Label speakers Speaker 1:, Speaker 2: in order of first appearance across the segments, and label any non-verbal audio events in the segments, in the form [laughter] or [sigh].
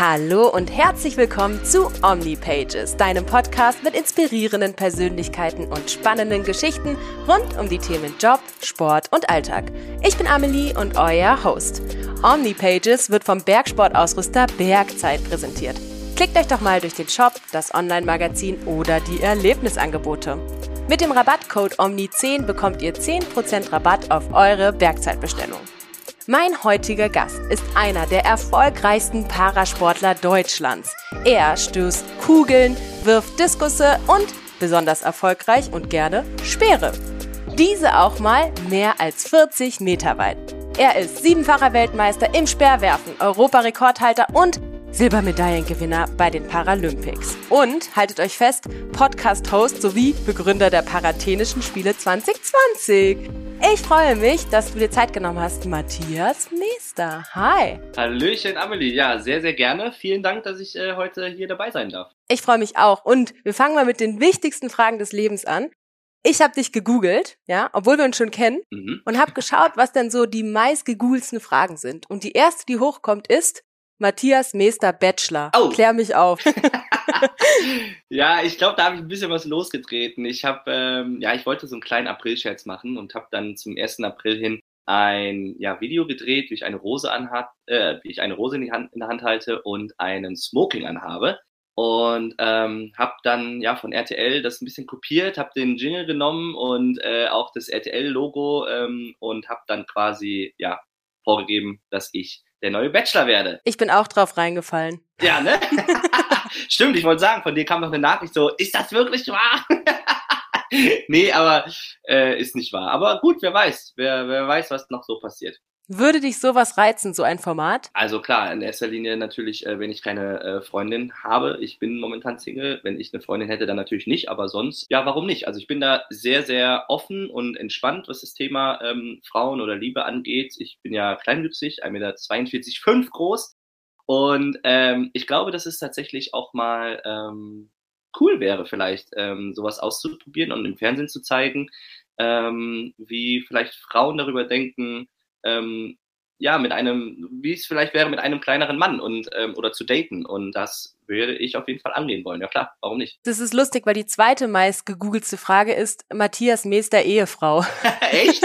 Speaker 1: Hallo und herzlich willkommen zu OmniPages, deinem Podcast mit inspirierenden Persönlichkeiten und spannenden Geschichten rund um die Themen Job, Sport und Alltag. Ich bin Amelie und euer Host. OmniPages wird vom Bergsportausrüster Bergzeit präsentiert. Klickt euch doch mal durch den Shop, das Online-Magazin oder die Erlebnisangebote. Mit dem Rabattcode OMNI10 bekommt ihr 10% Rabatt auf eure Bergzeitbestellung. Mein heutiger Gast ist einer der erfolgreichsten Parasportler Deutschlands. Er stößt Kugeln, wirft Diskusse und, besonders erfolgreich und gerne, Speere. Diese auch mal mehr als 40 Meter weit. Er ist siebenfacher Weltmeister im Speerwerfen, Europarekordhalter und Silbermedaillengewinner bei den Paralympics. Und haltet euch fest, Podcast-Host sowie Begründer der Parathenischen Spiele 2020. Ich freue mich, dass du dir Zeit genommen hast, Matthias Meester. Hi.
Speaker 2: Hallöchen, Amelie. Ja, sehr, sehr gerne. Vielen Dank, dass ich äh, heute hier dabei sein darf.
Speaker 1: Ich freue mich auch. Und wir fangen mal mit den wichtigsten Fragen des Lebens an. Ich habe dich gegoogelt, ja, obwohl wir uns schon kennen, mhm. und habe geschaut, was denn so die meist gegoogelsten Fragen sind. Und die erste, die hochkommt, ist Matthias Meester Bachelor. Oh. Klär mich auf. [laughs]
Speaker 2: ja, ich glaube, da habe ich ein bisschen was losgetreten. Ich habe, ähm, ja, ich wollte so einen kleinen April-Scherz machen und habe dann zum 1. April hin ein ja, Video gedreht, wie ich eine Rose anhat, äh, wie ich eine Rose in, die Hand, in der Hand halte und einen Smoking anhabe. Und ähm, habe dann ja von RTL das ein bisschen kopiert, habe den Jingle genommen und äh, auch das RTL-Logo ähm, und habe dann quasi ja vorgegeben, dass ich der neue Bachelor werde.
Speaker 1: Ich bin auch drauf reingefallen.
Speaker 2: Ja, ne? [laughs] [laughs] Stimmt, ich wollte sagen, von dir kam noch eine Nachricht so, ist das wirklich wahr? [laughs] nee, aber äh, ist nicht wahr. Aber gut, wer weiß, wer, wer weiß, was noch so passiert.
Speaker 1: Würde dich sowas reizen, so ein Format?
Speaker 2: Also klar, in erster Linie natürlich, äh, wenn ich keine äh, Freundin habe. Ich bin momentan Single. Wenn ich eine Freundin hätte, dann natürlich nicht. Aber sonst, ja, warum nicht? Also ich bin da sehr, sehr offen und entspannt, was das Thema ähm, Frauen oder Liebe angeht. Ich bin ja kleinwüchsig, 1,42 Meter groß. Und ähm, ich glaube, dass es tatsächlich auch mal ähm, cool wäre, vielleicht ähm, sowas auszuprobieren und im Fernsehen zu zeigen, ähm, wie vielleicht Frauen darüber denken, ähm, ja, mit einem, wie es vielleicht wäre, mit einem kleineren Mann und ähm, oder zu daten. Und das würde ich auf jeden Fall angehen wollen. Ja klar, warum nicht?
Speaker 1: Das ist lustig, weil die zweite meist gegoogelte Frage ist Matthias Meester Ehefrau. [laughs] [laughs]
Speaker 2: Echt?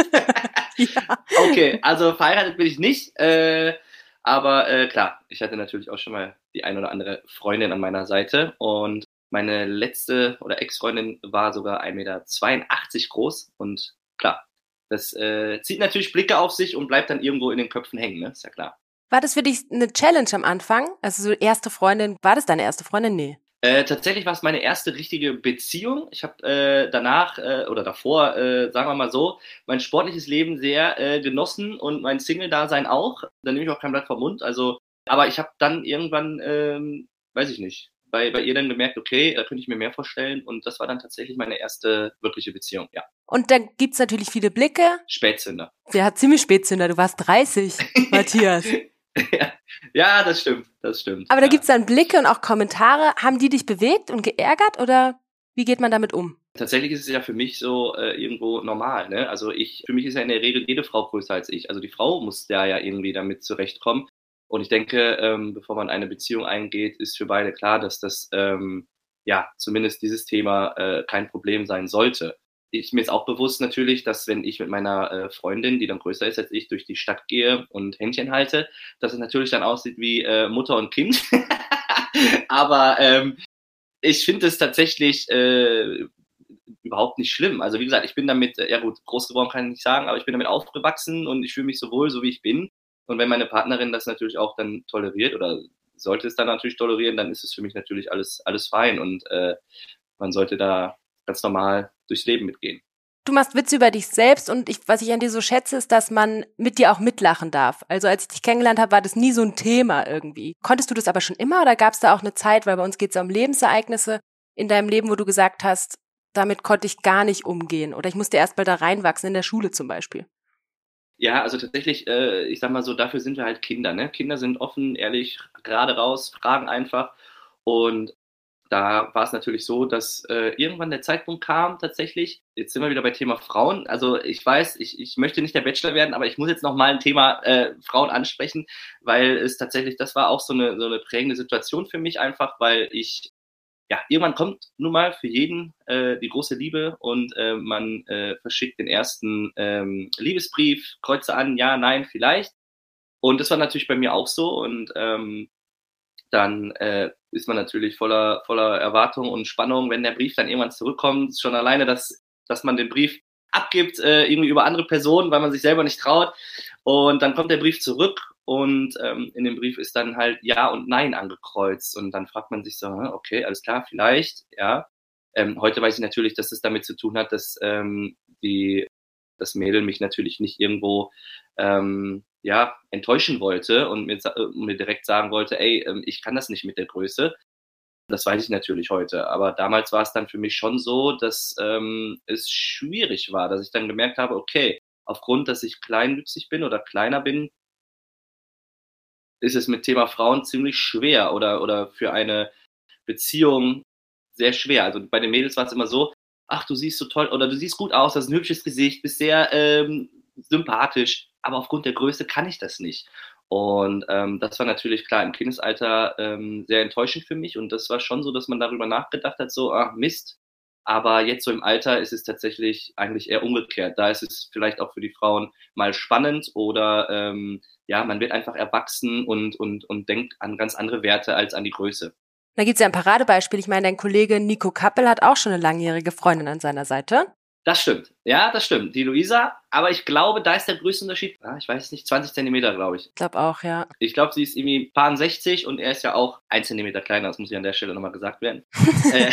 Speaker 2: ja. Okay, also verheiratet bin ich nicht. Äh, aber äh, klar, ich hatte natürlich auch schon mal die ein oder andere Freundin an meiner Seite und meine letzte oder Ex-Freundin war sogar 1,82 Meter groß und klar, das äh, zieht natürlich Blicke auf sich und bleibt dann irgendwo in den Köpfen hängen, ne? Ist ja klar.
Speaker 1: War das für dich eine Challenge am Anfang? Also so erste Freundin, war das deine erste Freundin? Nee.
Speaker 2: Äh, tatsächlich war es meine erste richtige Beziehung. Ich habe äh, danach äh, oder davor, äh, sagen wir mal so, mein sportliches Leben sehr äh, genossen und mein Single-Dasein auch. Da nehme ich auch kein Blatt vom Mund. Also, aber ich habe dann irgendwann, ähm, weiß ich nicht, bei, bei ihr dann gemerkt, okay, da könnte ich mir mehr vorstellen. Und das war dann tatsächlich meine erste wirkliche Beziehung, ja.
Speaker 1: Und dann gibt's natürlich viele Blicke.
Speaker 2: Spätzünder.
Speaker 1: Ja, ziemlich Spätzünder. Du warst 30, [laughs] Matthias.
Speaker 2: ja. ja, das stimmt, das stimmt.
Speaker 1: Aber da
Speaker 2: ja.
Speaker 1: gibt's dann Blicke und auch Kommentare. Haben die dich bewegt und geärgert oder wie geht man damit um?
Speaker 2: Tatsächlich ist es ja für mich so äh, irgendwo normal. Ne? Also ich, für mich ist ja in der Regel jede Frau größer als ich. Also die Frau muss da ja irgendwie damit zurechtkommen. Und ich denke, ähm, bevor man eine Beziehung eingeht, ist für beide klar, dass das ähm, ja zumindest dieses Thema äh, kein Problem sein sollte. Ich mir ist auch bewusst natürlich, dass wenn ich mit meiner äh, Freundin, die dann größer ist als ich, durch die Stadt gehe und Händchen halte, dass es natürlich dann aussieht wie äh, Mutter und Kind. [laughs] Aber ähm, ich finde es tatsächlich äh, überhaupt nicht schlimm. Also wie gesagt, ich bin damit, äh, ja gut, groß geworden kann ich nicht sagen, aber ich bin damit aufgewachsen und ich fühle mich so wohl, so wie ich bin. Und wenn meine Partnerin das natürlich auch dann toleriert oder sollte es dann natürlich tolerieren, dann ist es für mich natürlich alles, alles fein und äh, man sollte da ganz normal durchs Leben mitgehen.
Speaker 1: Du machst Witze über dich selbst und ich, was ich an dir so schätze, ist, dass man mit dir auch mitlachen darf. Also als ich dich kennengelernt habe, war das nie so ein Thema irgendwie. Konntest du das aber schon immer oder gab es da auch eine Zeit, weil bei uns geht es ja um Lebensereignisse in deinem Leben, wo du gesagt hast, damit konnte ich gar nicht umgehen oder ich musste erst mal da reinwachsen, in der Schule zum Beispiel?
Speaker 2: Ja, also tatsächlich, äh, ich sag mal so, dafür sind wir halt Kinder. Ne? Kinder sind offen, ehrlich, gerade raus, fragen einfach. Und da war es natürlich so, dass äh, irgendwann der Zeitpunkt kam tatsächlich. Jetzt sind wir wieder bei Thema Frauen. Also ich weiß, ich, ich möchte nicht der Bachelor werden, aber ich muss jetzt noch mal ein Thema äh, Frauen ansprechen, weil es tatsächlich, das war auch so eine, so eine prägende Situation für mich einfach, weil ich ja, irgendwann kommt nun mal für jeden äh, die große Liebe und äh, man äh, verschickt den ersten ähm, Liebesbrief, kreuze an, ja, nein, vielleicht. Und das war natürlich bei mir auch so und ähm, dann äh, ist man natürlich voller, voller Erwartung und Spannung, wenn der Brief dann irgendwann zurückkommt. Schon alleine, dass, dass man den Brief abgibt, äh, irgendwie über andere Personen, weil man sich selber nicht traut. Und dann kommt der Brief zurück und ähm, in dem Brief ist dann halt Ja und Nein angekreuzt. Und dann fragt man sich so, okay, alles klar, vielleicht, ja. Ähm, heute weiß ich natürlich, dass es damit zu tun hat, dass ähm, die, das Mädel mich natürlich nicht irgendwo ähm, ja, enttäuschen wollte und mir, äh, mir direkt sagen wollte, ey, ähm, ich kann das nicht mit der Größe. Das weiß ich natürlich heute. Aber damals war es dann für mich schon so, dass ähm, es schwierig war, dass ich dann gemerkt habe, okay, aufgrund, dass ich kleinwüchsig bin oder kleiner bin, ist es mit Thema Frauen ziemlich schwer oder, oder für eine Beziehung sehr schwer. Also bei den Mädels war es immer so, ach, du siehst so toll oder du siehst gut aus, hast ein hübsches Gesicht, bist sehr ähm, sympathisch, aber aufgrund der Größe kann ich das nicht. Und ähm, das war natürlich klar im Kindesalter ähm, sehr enttäuschend für mich und das war schon so, dass man darüber nachgedacht hat, so, ach Mist. Aber jetzt so im Alter ist es tatsächlich eigentlich eher umgekehrt. Da ist es vielleicht auch für die Frauen mal spannend oder ähm, ja, man wird einfach erwachsen und, und, und denkt an ganz andere Werte als an die Größe.
Speaker 1: Da gibt es ja ein Paradebeispiel. Ich meine, dein Kollege Nico Kappel hat auch schon eine langjährige Freundin an seiner Seite.
Speaker 2: Das stimmt. Ja, das stimmt. Die Luisa, aber ich glaube, da ist der größte Unterschied, ah, ich weiß nicht, 20 Zentimeter, glaube ich.
Speaker 1: Ich glaube auch, ja.
Speaker 2: Ich glaube, sie ist irgendwie paar 60 und er ist ja auch ein Zentimeter kleiner, das muss ja an der Stelle nochmal gesagt werden. [laughs] Äh,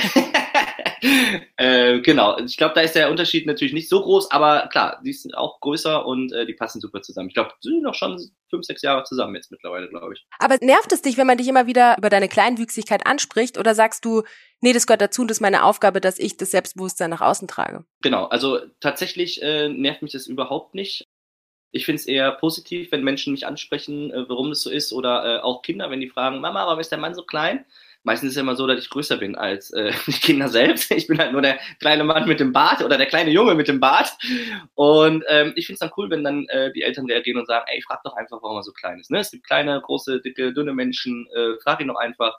Speaker 2: [laughs] äh, genau, ich glaube, da ist der Unterschied natürlich nicht so groß, aber klar, die sind auch größer und äh, die passen super zusammen. Ich glaube, sie sind noch schon fünf, sechs Jahre zusammen jetzt mittlerweile, glaube ich.
Speaker 1: Aber nervt es dich, wenn man dich immer wieder über deine Kleinwüchsigkeit anspricht oder sagst du, nee, das gehört dazu und das ist meine Aufgabe, dass ich das Selbstbewusstsein nach außen trage?
Speaker 2: Genau, also tatsächlich äh, nervt mich das überhaupt nicht. Ich finde es eher positiv, wenn Menschen mich ansprechen, äh, warum das so ist oder äh, auch Kinder, wenn die fragen, Mama, warum ist der Mann so klein? Meistens ist es immer so, dass ich größer bin als äh, [laughs] die Kinder selbst. Ich bin halt nur der kleine Mann mit dem Bart oder der kleine Junge mit dem Bart. Und ähm, ich finde es dann cool, wenn dann äh, die Eltern reagieren und sagen, ey, frag doch einfach, warum er so klein ist. Ne? Es gibt kleine, große, dicke, dünne Menschen, äh, frag ihn doch einfach.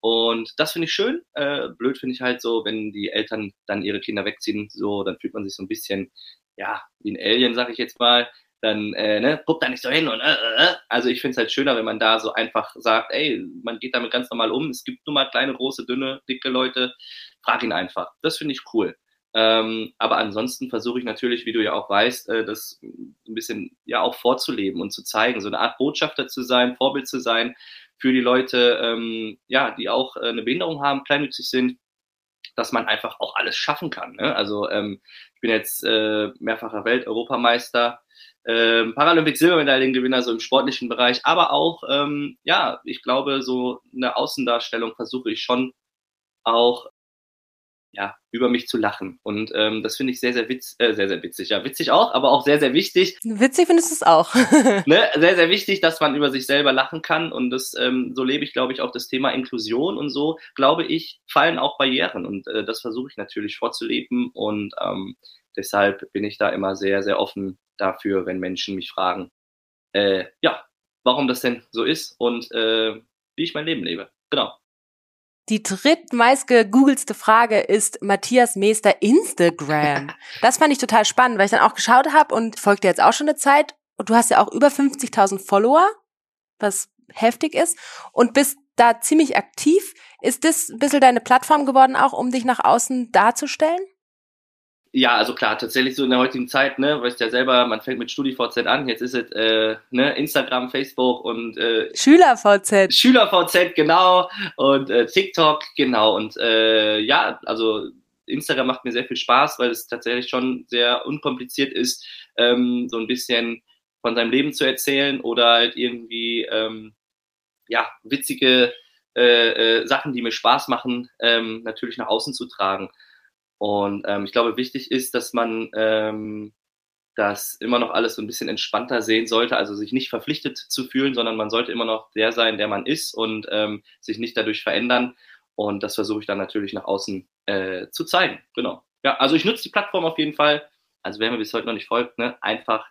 Speaker 2: Und das finde ich schön. Äh, blöd finde ich halt so, wenn die Eltern dann ihre Kinder wegziehen, so, dann fühlt man sich so ein bisschen, ja, wie ein Alien, sag ich jetzt mal dann äh, ne, guck da nicht so hin und äh, äh. äh. also ich finde es halt schöner, wenn man da so einfach sagt, ey, man geht damit ganz normal um. Es gibt nur mal kleine, große, dünne, dicke Leute. Frag ihn einfach. Das finde ich cool. Ähm, aber ansonsten versuche ich natürlich, wie du ja auch weißt, äh, das ein bisschen ja auch vorzuleben und zu zeigen, so eine Art Botschafter zu sein, Vorbild zu sein für die Leute, ähm, ja, die auch äh, eine Behinderung haben, kleinwüchsig sind, dass man einfach auch alles schaffen kann. Ne? Also ähm, ich bin jetzt äh, mehrfacher Welt-Europameister ähm, Paralympic-Silbermedaillengewinner so im sportlichen Bereich, aber auch, ähm, ja, ich glaube, so eine Außendarstellung versuche ich schon auch ja, über mich zu lachen. Und ähm, das finde ich sehr, sehr witz, äh, sehr, sehr witzig. Ja, witzig auch, aber auch sehr, sehr wichtig.
Speaker 1: Witzig findest du es auch. [laughs]
Speaker 2: ne? Sehr, sehr wichtig, dass man über sich selber lachen kann. Und das, ähm, so lebe ich, glaube ich, auch das Thema Inklusion und so, glaube ich, fallen auch Barrieren. Und äh, das versuche ich natürlich vorzuleben. Und ähm, deshalb bin ich da immer sehr, sehr offen dafür, wenn Menschen mich fragen, äh, ja, warum das denn so ist und äh, wie ich mein Leben lebe. Genau.
Speaker 1: Die drittmeist gegoogelste Frage ist Matthias Meester Instagram. [laughs] Das fand ich total spannend, weil ich dann auch geschaut habe und folgte jetzt auch schon eine Zeit. Und du hast ja auch über 50.000 Follower, was heftig ist, und bist da ziemlich aktiv. Ist das ein bisschen deine Plattform geworden, auch um dich nach außen darzustellen?
Speaker 2: Ja, also klar, tatsächlich so in der heutigen Zeit, ne, weißt ja selber, man fängt mit StudiVZ an, jetzt ist es äh, ne, Instagram, Facebook und äh,
Speaker 1: SchülerVZ.
Speaker 2: SchülerVZ, genau, und äh, TikTok, genau. Und äh, ja, also Instagram macht mir sehr viel Spaß, weil es tatsächlich schon sehr unkompliziert ist, ähm, so ein bisschen von seinem Leben zu erzählen oder halt irgendwie ähm, ja, witzige äh, äh, Sachen, die mir Spaß machen, ähm, natürlich nach außen zu tragen. Und ähm, ich glaube, wichtig ist, dass man ähm, das immer noch alles so ein bisschen entspannter sehen sollte, also sich nicht verpflichtet zu fühlen, sondern man sollte immer noch der sein, der man ist und ähm, sich nicht dadurch verändern. Und das versuche ich dann natürlich nach außen äh, zu zeigen. Genau. Ja, also ich nutze die Plattform auf jeden Fall. Also wer mir bis heute noch nicht folgt, ne, einfach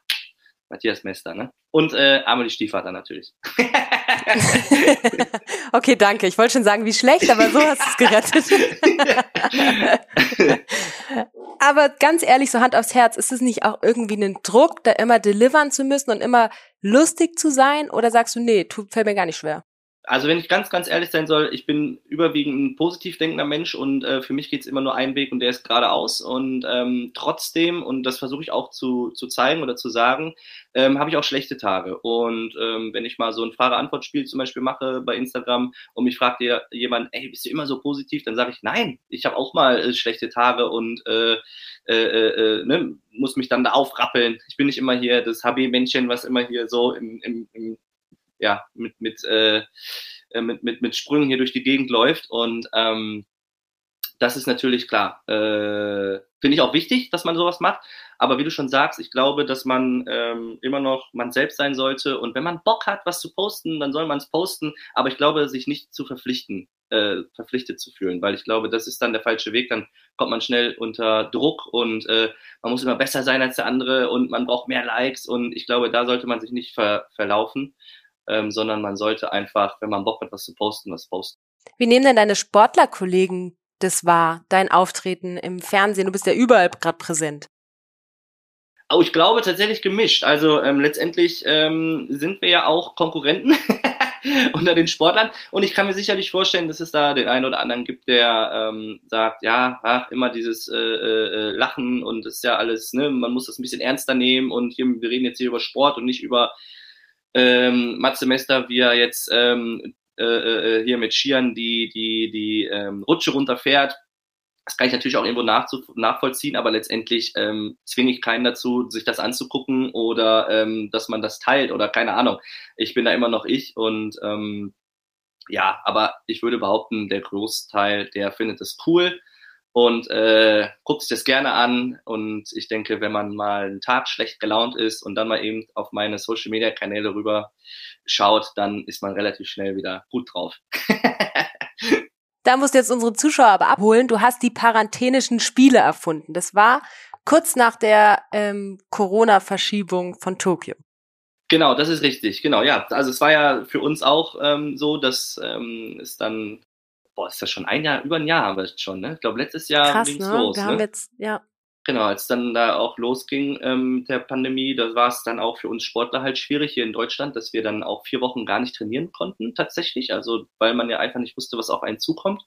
Speaker 2: Matthias Mester, ne? Und äh, Amelie Stiefvater natürlich. [laughs] [laughs]
Speaker 1: okay, danke. Ich wollte schon sagen, wie schlecht, aber so hast du es gerettet. [laughs] aber ganz ehrlich, so Hand aufs Herz, ist es nicht auch irgendwie ein Druck, da immer delivern zu müssen und immer lustig zu sein? Oder sagst du, nee, tut, fällt mir gar nicht schwer?
Speaker 2: Also wenn ich ganz, ganz ehrlich sein soll, ich bin überwiegend ein positiv denkender Mensch und äh, für mich geht es immer nur einen Weg und der ist geradeaus. Und ähm, trotzdem, und das versuche ich auch zu, zu zeigen oder zu sagen, ähm, habe ich auch schlechte Tage. Und ähm, wenn ich mal so ein Frage-Antwort-Spiel zum Beispiel mache bei Instagram und mich fragt jemand, ey, bist du immer so positiv? Dann sage ich, nein, ich habe auch mal äh, schlechte Tage und äh, äh, äh, ne, muss mich dann da aufrappeln. Ich bin nicht immer hier das HB-Männchen, was immer hier so im, im, im ja, mit, mit, äh, äh, mit, mit, mit Sprüngen hier durch die Gegend läuft. Und ähm, das ist natürlich klar. Äh, Finde ich auch wichtig, dass man sowas macht. Aber wie du schon sagst, ich glaube, dass man ähm, immer noch man selbst sein sollte. Und wenn man Bock hat, was zu posten, dann soll man es posten. Aber ich glaube, sich nicht zu verpflichten, äh, verpflichtet zu fühlen, weil ich glaube, das ist dann der falsche Weg. Dann kommt man schnell unter Druck und äh, man muss immer besser sein als der andere und man braucht mehr Likes. Und ich glaube, da sollte man sich nicht ver verlaufen ähm, sondern man sollte einfach, wenn man Bock hat, was zu posten, was posten.
Speaker 1: Wie nehmen denn deine Sportlerkollegen das wahr, dein Auftreten im Fernsehen? Du bist ja überall gerade präsent.
Speaker 2: Oh, ich glaube tatsächlich gemischt. Also ähm, letztendlich ähm, sind wir ja auch Konkurrenten [laughs] unter den Sportlern. Und ich kann mir sicherlich vorstellen, dass es da den einen oder anderen gibt, der ähm, sagt, ja, ach, immer dieses äh, äh, Lachen und das ist ja alles, ne, man muss das ein bisschen ernster nehmen und hier, wir reden jetzt hier über Sport und nicht über ähm, Matze Mester, wie er jetzt ähm, äh, äh, hier mit Skiern die, die, die ähm, Rutsche runterfährt. Das kann ich natürlich auch irgendwo nachvollziehen, aber letztendlich ähm, zwinge ich keinen dazu, sich das anzugucken oder ähm, dass man das teilt oder keine Ahnung. Ich bin da immer noch ich und ähm, ja, aber ich würde behaupten, der Großteil, der findet es cool und äh, guckt sich das gerne an. Und ich denke, wenn man mal einen Tag schlecht gelaunt ist und dann mal eben auf meine Social Media Kanäle rüber schaut, dann ist man relativ schnell wieder gut drauf. [laughs]
Speaker 1: da musst du jetzt unsere Zuschauer aber abholen. Du hast die paranthenischen Spiele erfunden. Das war kurz nach der ähm, Corona-Verschiebung von Tokio.
Speaker 2: Genau, das ist richtig. Genau, ja. Also es war ja für uns auch ähm, so, dass ähm, es dann boah, ist das schon ein Jahr, über ein Jahr haben wir es schon, ne? Ich glaube, letztes Jahr ging es ne? los.
Speaker 1: Wir
Speaker 2: ne?
Speaker 1: haben jetzt, ja.
Speaker 2: Genau, als dann da auch losging ähm, mit der Pandemie, da war es dann auch für uns Sportler halt schwierig hier in Deutschland, dass wir dann auch vier Wochen gar nicht trainieren konnten, tatsächlich. Also, weil man ja einfach nicht wusste, was auf einen zukommt.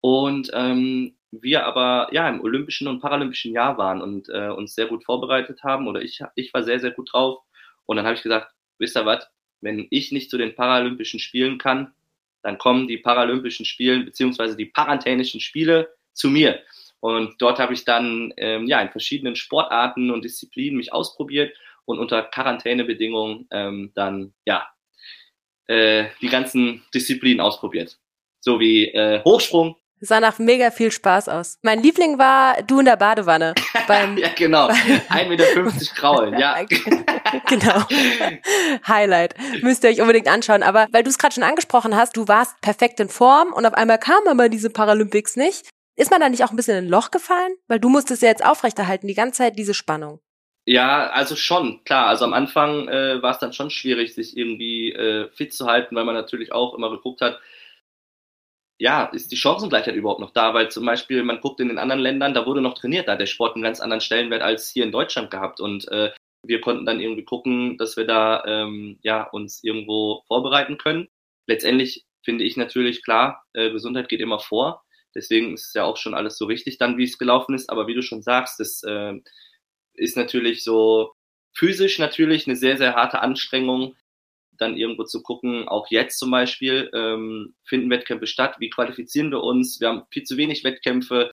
Speaker 2: Und ähm, wir aber ja im olympischen und paralympischen Jahr waren und äh, uns sehr gut vorbereitet haben oder ich, ich war sehr, sehr gut drauf. Und dann habe ich gesagt, wisst ihr was, wenn ich nicht zu den Paralympischen Spielen kann, dann kommen die Paralympischen Spiele beziehungsweise die Parantänischen Spiele zu mir. Und dort habe ich dann ähm, ja in verschiedenen Sportarten und Disziplinen mich ausprobiert und unter Quarantänebedingungen ähm, dann ja äh, die ganzen Disziplinen ausprobiert. So wie äh, Hochsprung,
Speaker 1: sah nach mega viel Spaß aus. Mein Liebling war du in der Badewanne. [laughs]
Speaker 2: Beim, ja, genau. 1,50 Meter kraulen, ja. [laughs]
Speaker 1: genau. Highlight. Müsst ihr euch unbedingt anschauen. Aber weil du es gerade schon angesprochen hast, du warst perfekt in Form und auf einmal kamen aber diese Paralympics nicht. Ist man da nicht auch ein bisschen in ein Loch gefallen? Weil du musstest ja jetzt aufrechterhalten, die ganze Zeit diese Spannung.
Speaker 2: Ja, also schon, klar. Also am Anfang äh, war es dann schon schwierig, sich irgendwie äh, fit zu halten, weil man natürlich auch immer geguckt hat, ja, ist die Chancengleichheit überhaupt noch da? Weil zum Beispiel, man guckt in den anderen Ländern, da wurde noch trainiert, da hat der Sport einen ganz anderen Stellenwert als hier in Deutschland gehabt. Und äh, wir konnten dann irgendwie gucken, dass wir da ähm, ja, uns irgendwo vorbereiten können. Letztendlich finde ich natürlich klar, äh, Gesundheit geht immer vor. Deswegen ist es ja auch schon alles so richtig dann, wie es gelaufen ist. Aber wie du schon sagst, das äh, ist natürlich so physisch natürlich eine sehr, sehr harte Anstrengung dann irgendwo zu gucken, auch jetzt zum Beispiel, ähm, finden Wettkämpfe statt, wie qualifizieren wir uns, wir haben viel zu wenig Wettkämpfe,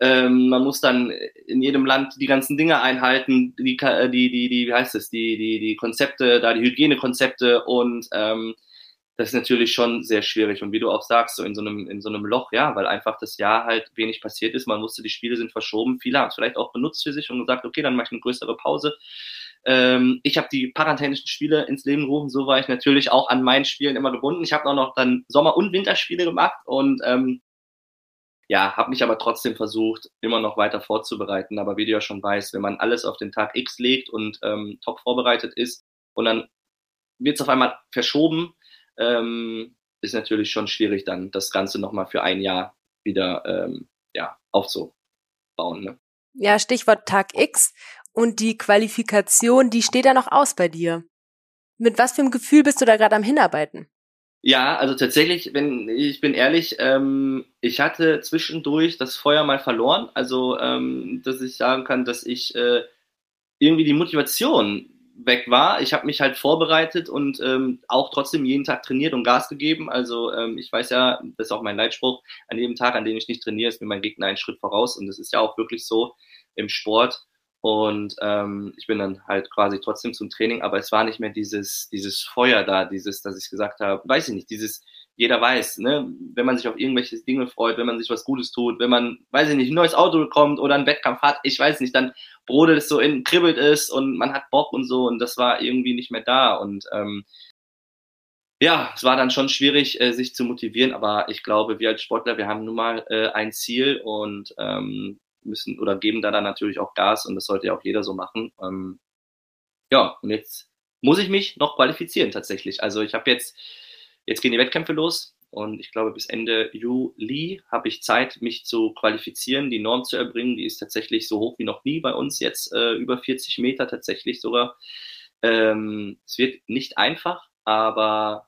Speaker 2: ähm, man muss dann in jedem Land die ganzen Dinge einhalten, die, die, die, die wie heißt es, die, die, die Konzepte, da die Hygienekonzepte und ähm, das ist natürlich schon sehr schwierig. Und wie du auch sagst, so in so einem, in so einem Loch, ja, weil einfach das Jahr halt wenig passiert ist. Man wusste, die Spiele sind verschoben. Viele haben es vielleicht auch benutzt für sich und gesagt, okay, dann mache ich eine größere Pause. Ähm, ich habe die parantänischen Spiele ins Leben gerufen, so war ich natürlich auch an meinen Spielen immer gebunden. Ich habe auch noch dann Sommer- und Winterspiele gemacht und ähm, ja, habe mich aber trotzdem versucht, immer noch weiter vorzubereiten. Aber wie du ja schon weißt, wenn man alles auf den Tag X legt und ähm, top vorbereitet ist und dann wird es auf einmal verschoben, ähm, ist natürlich schon schwierig, dann das Ganze nochmal für ein Jahr wieder ähm, ja, aufzubauen. Ne?
Speaker 1: Ja, Stichwort Tag X und die Qualifikation, die steht da noch aus bei dir. Mit was für einem Gefühl bist du da gerade am Hinarbeiten?
Speaker 2: Ja, also tatsächlich, wenn ich bin ehrlich, ähm, ich hatte zwischendurch das Feuer mal verloren. Also, ähm, dass ich sagen kann, dass ich äh, irgendwie die Motivation weg war. Ich habe mich halt vorbereitet und ähm, auch trotzdem jeden Tag trainiert und Gas gegeben. Also ähm, ich weiß ja, das ist auch mein Leitspruch, an jedem Tag, an dem ich nicht trainiere, ist mir mein Gegner einen Schritt voraus. Und das ist ja auch wirklich so im Sport. Und ähm, ich bin dann halt quasi trotzdem zum Training, aber es war nicht mehr dieses, dieses Feuer da, dieses, dass ich gesagt habe, weiß ich nicht, dieses, jeder weiß, ne, wenn man sich auf irgendwelche Dinge freut, wenn man sich was Gutes tut, wenn man, weiß ich nicht, ein neues Auto bekommt oder einen Wettkampf hat, ich weiß nicht, dann brodelt es so in, kribbelt es und man hat Bock und so und das war irgendwie nicht mehr da und ähm, ja, es war dann schon schwierig, äh, sich zu motivieren, aber ich glaube, wir als Sportler, wir haben nun mal äh, ein Ziel und ähm, müssen oder geben da dann natürlich auch Gas und das sollte ja auch jeder so machen. Ähm, ja, und jetzt muss ich mich noch qualifizieren tatsächlich. Also ich habe jetzt, jetzt gehen die Wettkämpfe los und ich glaube bis Ende Juli habe ich Zeit, mich zu qualifizieren, die Norm zu erbringen. Die ist tatsächlich so hoch wie noch nie bei uns jetzt, äh, über 40 Meter tatsächlich sogar. Ähm, es wird nicht einfach, aber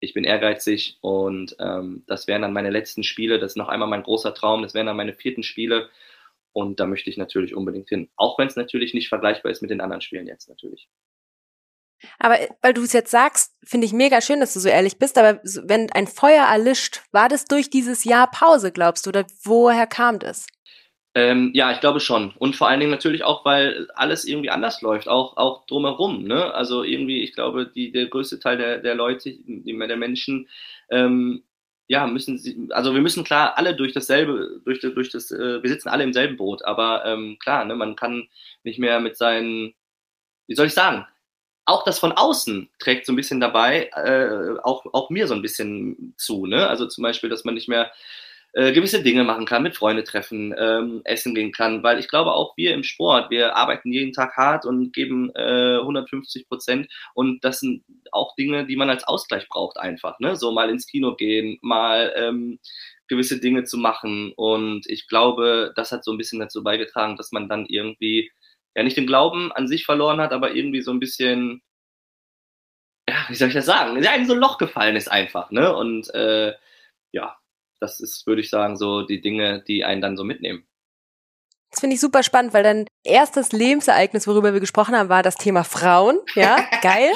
Speaker 2: ich bin ehrgeizig und ähm, das wären dann meine letzten Spiele. Das ist noch einmal mein großer Traum. Das wären dann meine vierten Spiele. Und da möchte ich natürlich unbedingt hin. Auch wenn es natürlich nicht vergleichbar ist mit den anderen Spielen jetzt natürlich.
Speaker 1: Aber äh, weil du es jetzt sagst, finde ich mega schön, dass du so ehrlich bist. Aber wenn ein Feuer erlischt, war das durch dieses Jahr Pause, glaubst du? Oder woher kam das?
Speaker 2: Ähm, ja, ich glaube schon. Und vor allen Dingen natürlich auch, weil alles irgendwie anders läuft, auch, auch drumherum. Ne? Also irgendwie, ich glaube, die, der größte Teil der, der Leute, die, der Menschen, ähm, ja, müssen sie, also wir müssen klar alle durch dasselbe, durch, durch das, äh, wir sitzen alle im selben Boot, aber ähm, klar, ne, man kann nicht mehr mit seinen, wie soll ich sagen, auch das von außen trägt so ein bisschen dabei, äh, auch, auch mir so ein bisschen zu, ne? Also zum Beispiel, dass man nicht mehr äh, gewisse Dinge machen kann, mit Freunde treffen, ähm, essen gehen kann, weil ich glaube auch wir im Sport, wir arbeiten jeden Tag hart und geben äh, 150 Prozent und das sind auch Dinge, die man als Ausgleich braucht einfach, ne? So mal ins Kino gehen, mal ähm, gewisse Dinge zu machen und ich glaube, das hat so ein bisschen dazu beigetragen, dass man dann irgendwie ja nicht den Glauben an sich verloren hat, aber irgendwie so ein bisschen ja, wie soll ich das sagen? Ja, in so ein Loch gefallen ist einfach, ne? Und äh, ja, das ist, würde ich sagen, so die Dinge, die einen dann so mitnehmen.
Speaker 1: Das finde ich super spannend, weil dein erstes Lebensereignis, worüber wir gesprochen haben, war das Thema Frauen. Ja, [laughs] geil.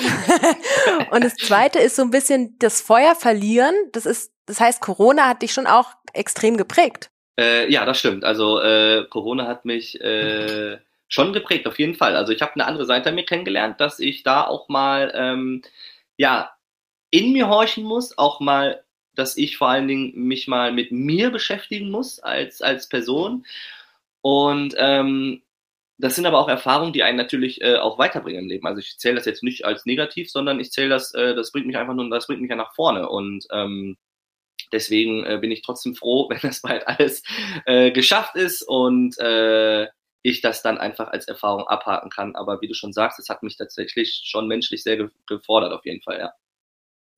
Speaker 1: [laughs] Und das zweite ist so ein bisschen das Feuer verlieren. Das ist, das heißt, Corona hat dich schon auch extrem geprägt.
Speaker 2: Äh, ja, das stimmt. Also äh, Corona hat mich äh, schon geprägt, auf jeden Fall. Also ich habe eine andere Seite an mir kennengelernt, dass ich da auch mal ähm, ja in mir horchen muss, auch mal dass ich vor allen Dingen mich mal mit mir beschäftigen muss als, als Person. Und ähm, das sind aber auch Erfahrungen, die einen natürlich äh, auch weiterbringen im Leben. Also ich zähle das jetzt nicht als negativ, sondern ich zähle das, äh, das bringt mich einfach nur, das bringt mich ja nach vorne. Und ähm, deswegen äh, bin ich trotzdem froh, [laughs] wenn das bald alles äh, geschafft ist und äh, ich das dann einfach als Erfahrung abhaken kann. Aber wie du schon sagst, es hat mich tatsächlich schon menschlich sehr gefordert, auf jeden Fall, ja.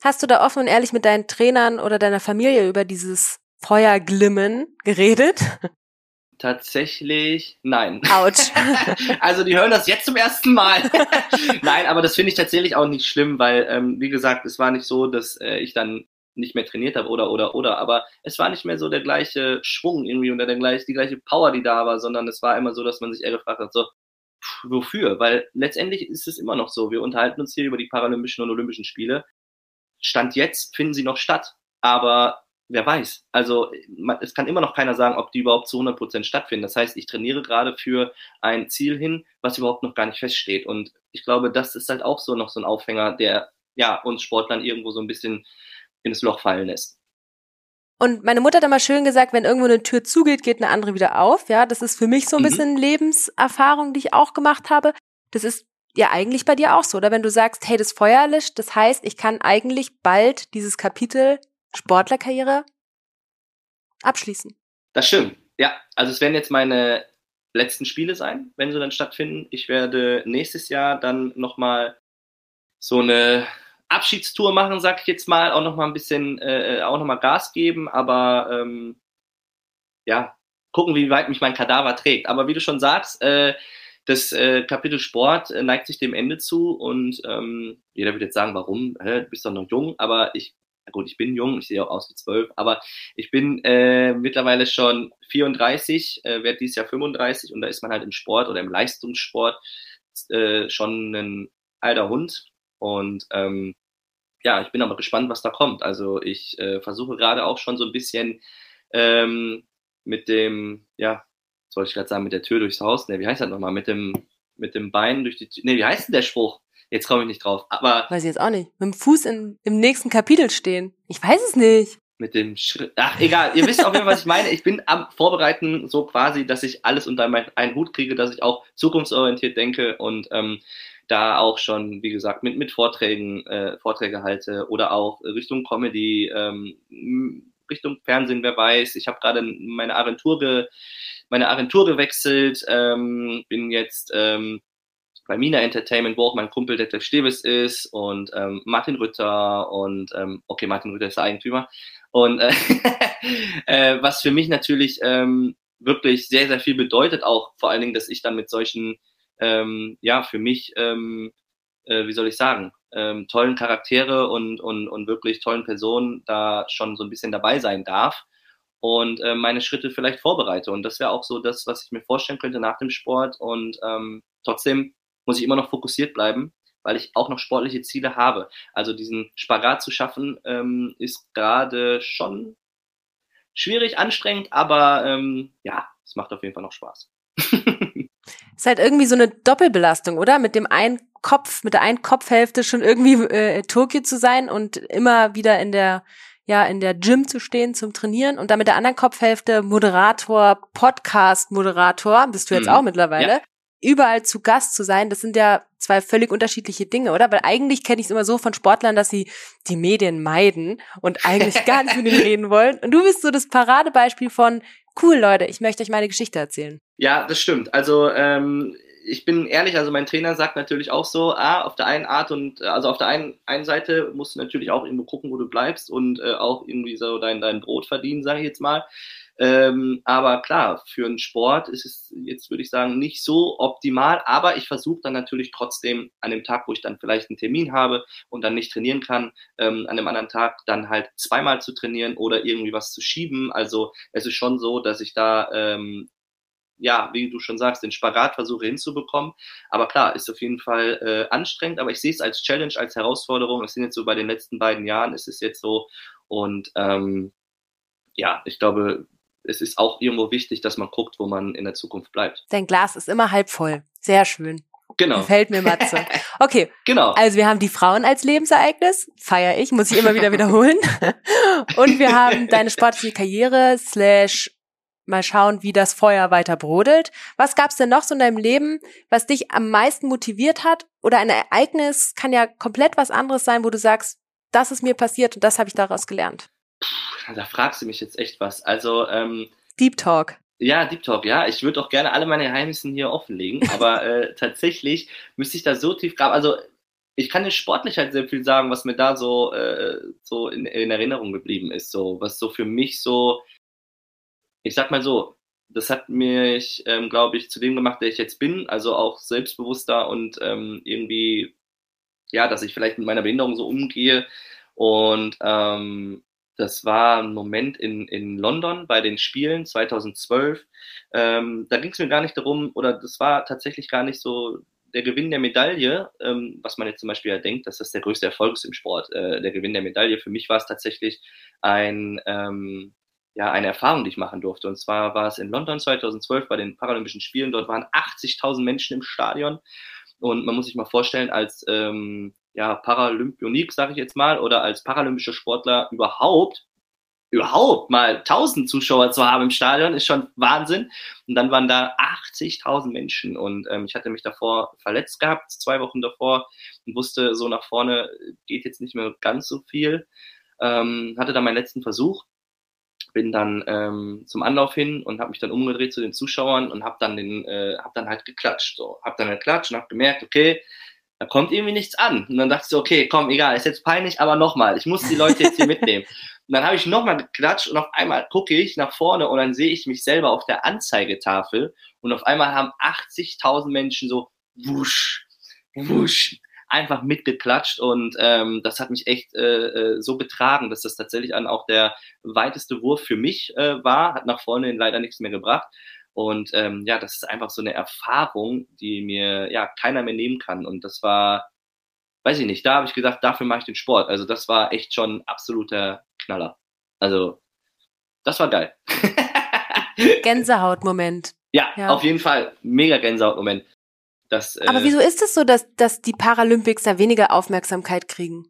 Speaker 1: Hast du da offen und ehrlich mit deinen Trainern oder deiner Familie über dieses Feuerglimmen geredet?
Speaker 2: Tatsächlich, nein.
Speaker 1: Autsch. [laughs]
Speaker 2: also die hören das jetzt zum ersten Mal. [laughs] nein, aber das finde ich tatsächlich auch nicht schlimm, weil, ähm, wie gesagt, es war nicht so, dass äh, ich dann nicht mehr trainiert habe oder oder oder, aber es war nicht mehr so der gleiche Schwung irgendwie oder der gleich, die gleiche Power, die da war, sondern es war immer so, dass man sich eher gefragt hat, so, pff, wofür? Weil letztendlich ist es immer noch so, wir unterhalten uns hier über die Paralympischen und Olympischen Spiele Stand jetzt finden sie noch statt, aber wer weiß. Also es kann immer noch keiner sagen, ob die überhaupt zu 100 Prozent stattfinden. Das heißt, ich trainiere gerade für ein Ziel hin, was überhaupt noch gar nicht feststeht. Und ich glaube, das ist halt auch so noch so ein Aufhänger, der ja uns Sportlern irgendwo so ein bisschen ins Loch fallen lässt.
Speaker 1: Und meine Mutter hat immer schön gesagt, wenn irgendwo eine Tür zugeht, geht eine andere wieder auf. Ja, das ist für mich so ein mhm. bisschen Lebenserfahrung, die ich auch gemacht habe. Das ist ja eigentlich bei dir auch so, oder? Wenn du sagst, hey, das Feuer erlischt, das heißt, ich kann eigentlich bald dieses Kapitel Sportlerkarriere abschließen.
Speaker 2: Das stimmt. Ja, also es werden jetzt meine letzten Spiele sein, wenn sie dann stattfinden. Ich werde nächstes Jahr dann nochmal so eine Abschiedstour machen, sag ich jetzt mal, auch nochmal ein bisschen, äh, auch nochmal Gas geben, aber ähm, ja, gucken, wie weit mich mein Kadaver trägt. Aber wie du schon sagst, äh, das äh, Kapitel Sport äh, neigt sich dem Ende zu und ähm, jeder wird jetzt sagen, warum? Hä, du bist doch noch jung, aber ich, gut, ich bin jung, ich sehe auch aus wie zwölf, aber ich bin äh, mittlerweile schon 34, äh, werde dieses Jahr 35 und da ist man halt im Sport oder im Leistungssport äh, schon ein alter Hund und ähm, ja, ich bin aber gespannt, was da kommt. Also ich äh, versuche gerade auch schon so ein bisschen ähm, mit dem, ja, soll ich gerade sagen, mit der Tür durchs Haus, ne, wie heißt das nochmal, mit dem, mit dem Bein durch die Tür, ne, wie heißt denn der Spruch? Jetzt komme ich nicht drauf, aber.
Speaker 1: Weiß ich jetzt auch nicht. Mit dem Fuß in, im nächsten Kapitel stehen. Ich weiß es nicht.
Speaker 2: Mit dem Schritt, ach, egal, ihr wisst auf jeden Fall, was ich meine. Ich bin am Vorbereiten so quasi, dass ich alles unter einen Hut kriege, dass ich auch zukunftsorientiert denke und ähm, da auch schon, wie gesagt, mit, mit Vorträgen, äh, Vorträge halte oder auch Richtung Comedy, ähm, Richtung Fernsehen, wer weiß. Ich habe gerade meine Agentur ge, meine Agentur gewechselt, ähm, bin jetzt ähm, bei Mina Entertainment, wo auch mein Kumpel Detlef Steves ist und ähm, Martin Rütter und ähm, okay, Martin Rütter ist der Eigentümer. Und äh, [laughs] äh, was für mich natürlich ähm, wirklich sehr, sehr viel bedeutet, auch vor allen Dingen, dass ich dann mit solchen, ähm, ja, für mich, ähm, äh, wie soll ich sagen, ähm, tollen Charaktere und, und, und wirklich tollen Personen da schon so ein bisschen dabei sein darf und äh, meine Schritte vielleicht vorbereite. Und das wäre auch so das, was ich mir vorstellen könnte nach dem Sport. Und ähm, trotzdem muss ich immer noch fokussiert bleiben, weil ich auch noch sportliche Ziele habe. Also diesen Spagat zu schaffen, ähm, ist gerade schon schwierig, anstrengend, aber ähm, ja, es macht auf jeden Fall noch Spaß. [laughs]
Speaker 1: ist halt irgendwie so eine Doppelbelastung, oder? Mit dem einen Kopf, mit der einen Kopfhälfte schon irgendwie äh, Tokio zu sein und immer wieder in der ja in der Gym zu stehen zum Trainieren und dann mit der anderen Kopfhälfte Moderator, Podcast-Moderator, bist du jetzt mhm. auch mittlerweile, ja. überall zu Gast zu sein, das sind ja zwei völlig unterschiedliche Dinge, oder? Weil eigentlich kenne ich es immer so von Sportlern, dass sie die Medien meiden und eigentlich [laughs] gar nicht mit ihnen reden wollen. Und du bist so das Paradebeispiel von, cool Leute, ich möchte euch meine Geschichte erzählen.
Speaker 2: Ja, das stimmt. Also ähm, ich bin ehrlich, also mein Trainer sagt natürlich auch so, ah, auf der einen Art und also auf der einen, einen Seite musst du natürlich auch irgendwo gucken, wo du bleibst und äh, auch irgendwie so dein, dein Brot verdienen, sage ich jetzt mal. Ähm, aber klar, für einen Sport ist es jetzt, würde ich sagen, nicht so optimal, aber ich versuche dann natürlich trotzdem an dem Tag, wo ich dann vielleicht einen Termin habe und dann nicht trainieren kann, ähm, an dem anderen Tag dann halt zweimal zu trainieren oder irgendwie was zu schieben. Also es ist schon so, dass ich da ähm, ja, wie du schon sagst, den Spagat versuche hinzubekommen. Aber klar, ist auf jeden Fall äh, anstrengend, aber ich sehe es als Challenge, als Herausforderung. Es sind jetzt so bei den letzten beiden Jahren, ist es jetzt so. Und ähm, ja, ich glaube, es ist auch irgendwo wichtig, dass man guckt, wo man in der Zukunft bleibt.
Speaker 1: Dein Glas ist immer halb voll. Sehr schön.
Speaker 2: Genau.
Speaker 1: Gefällt mir Matze. [laughs] Okay.
Speaker 2: genau.
Speaker 1: Also wir haben die Frauen als Lebensereignis, feier ich, muss ich immer wieder wiederholen. [laughs] Und wir haben deine sportliche Karriere slash mal schauen, wie das Feuer weiter brodelt. Was gab's denn noch so in deinem Leben, was dich am meisten motiviert hat? Oder ein Ereignis kann ja komplett was anderes sein, wo du sagst, das ist mir passiert und das habe ich daraus gelernt.
Speaker 2: Puh, da fragst du mich jetzt echt was. Also ähm,
Speaker 1: Deep Talk.
Speaker 2: Ja, Deep Talk, ja. Ich würde auch gerne alle meine Geheimnisse hier offenlegen, [laughs] aber äh, tatsächlich müsste ich da so tief graben. Also ich kann dir sportlich halt sehr viel sagen, was mir da so, äh, so in, in Erinnerung geblieben ist, so was so für mich so ich sag mal so, das hat mich, ähm, glaube ich, zu dem gemacht, der ich jetzt bin, also auch selbstbewusster und ähm, irgendwie, ja, dass ich vielleicht mit meiner Behinderung so umgehe. Und ähm, das war ein Moment in, in London bei den Spielen 2012. Ähm, da ging es mir gar nicht darum, oder das war tatsächlich gar nicht so der Gewinn der Medaille, ähm, was man jetzt zum Beispiel ja denkt, dass das der größte Erfolg ist im Sport, äh, der Gewinn der Medaille. Für mich war es tatsächlich ein, ähm, ja, eine Erfahrung, die ich machen durfte. Und zwar war es in London 2012 bei den Paralympischen Spielen. Dort waren 80.000 Menschen im Stadion. Und man muss sich mal vorstellen, als ähm, ja, Paralympionik, sage ich jetzt mal, oder als paralympischer Sportler überhaupt, überhaupt mal 1000 Zuschauer zu haben im Stadion, ist schon Wahnsinn. Und dann waren da 80.000 Menschen. Und ähm, ich hatte mich davor verletzt gehabt, zwei Wochen davor, und wusste, so nach vorne geht jetzt nicht mehr ganz so viel. Ähm, hatte dann meinen letzten Versuch bin dann ähm, zum Anlauf hin und habe mich dann umgedreht zu den Zuschauern und habe dann den, äh, habe dann halt geklatscht, so, habe dann geklatscht und habe gemerkt, okay, da kommt irgendwie nichts an. Und dann dachte ich so, okay, komm, egal, ist jetzt peinlich, aber nochmal, ich muss die Leute jetzt hier mitnehmen. Und dann habe ich nochmal geklatscht und auf einmal gucke ich nach vorne und dann sehe ich mich selber auf der Anzeigetafel und auf einmal haben 80.000 Menschen so wusch, wusch einfach mitgeklatscht und ähm, das hat mich echt äh, äh, so getragen, dass das tatsächlich dann auch der weiteste Wurf für mich äh, war, hat nach vorne leider nichts mehr gebracht. Und ähm, ja, das ist einfach so eine Erfahrung, die mir ja keiner mehr nehmen kann. Und das war, weiß ich nicht, da habe ich gesagt, dafür mache ich den Sport. Also das war echt schon absoluter Knaller. Also das war geil. [laughs]
Speaker 1: Gänsehautmoment.
Speaker 2: Ja, ja, auf jeden Fall. Mega Gänsehautmoment.
Speaker 1: Das, äh, Aber wieso ist es so, dass, dass die Paralympics da weniger Aufmerksamkeit kriegen?